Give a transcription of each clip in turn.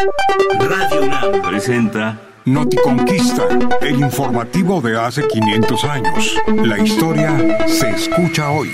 Radio UNAM presenta Noticonquista, el informativo de hace 500 años. La historia se escucha hoy.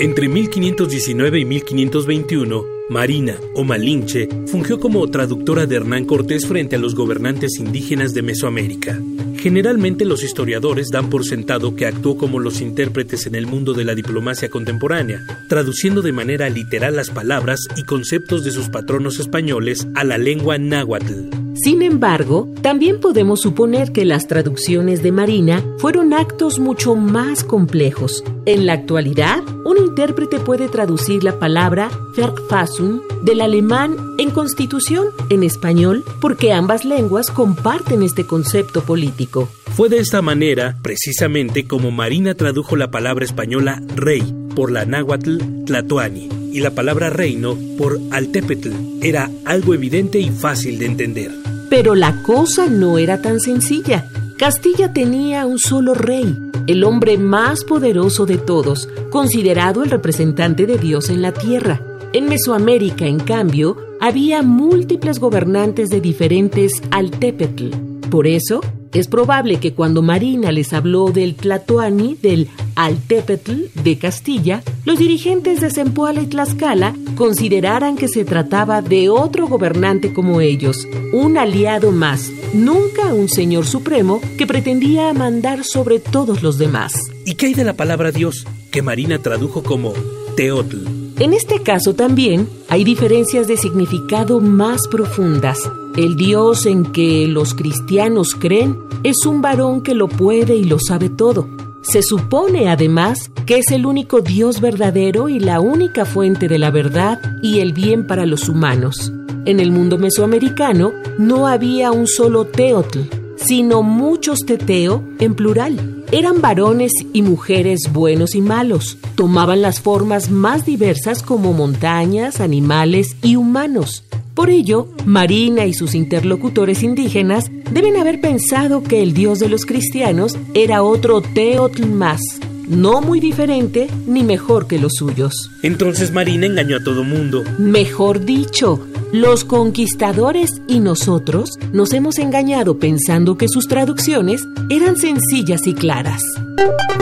Entre 1519 y 1521, Marina o Malinche fungió como traductora de Hernán Cortés frente a los gobernantes indígenas de Mesoamérica. Generalmente los historiadores dan por sentado que actuó como los intérpretes en el mundo de la diplomacia contemporánea, traduciendo de manera literal las palabras y conceptos de sus patronos españoles a la lengua náhuatl. Sin embargo, también podemos suponer que las traducciones de Marina fueron actos mucho más complejos. En la actualidad, un intérprete puede traducir la palabra Verfassung del alemán en constitución en español porque ambas lenguas comparten este concepto político. Fue de esta manera, precisamente, como Marina tradujo la palabra española rey por la náhuatl tlatoani y la palabra reino por altepetl. Era algo evidente y fácil de entender. Pero la cosa no era tan sencilla. Castilla tenía un solo rey, el hombre más poderoso de todos, considerado el representante de Dios en la tierra. En Mesoamérica, en cambio, había múltiples gobernantes de diferentes altepetl. Por eso, es probable que cuando Marina les habló del Tlatoani, del Altepetl de Castilla, los dirigentes de Zempoala y Tlaxcala consideraran que se trataba de otro gobernante como ellos, un aliado más, nunca un señor supremo que pretendía mandar sobre todos los demás. ¿Y qué hay de la palabra Dios, que Marina tradujo como Teotl? En este caso también hay diferencias de significado más profundas. El Dios en que los cristianos creen es un varón que lo puede y lo sabe todo. Se supone además que es el único Dios verdadero y la única fuente de la verdad y el bien para los humanos. En el mundo mesoamericano no había un solo Teotl, sino muchos Teteo en plural. Eran varones y mujeres buenos y malos. Tomaban las formas más diversas como montañas, animales y humanos. Por ello, Marina y sus interlocutores indígenas deben haber pensado que el dios de los cristianos era otro Teotl más, no muy diferente ni mejor que los suyos. Entonces Marina engañó a todo mundo. Mejor dicho, los conquistadores y nosotros nos hemos engañado pensando que sus traducciones eran sencillas y claras.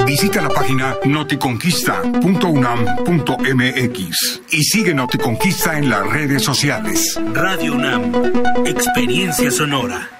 Visita la página noticonquista.unam.mx y sigue Noticonquista en las redes sociales. Radio UNAM, experiencia sonora.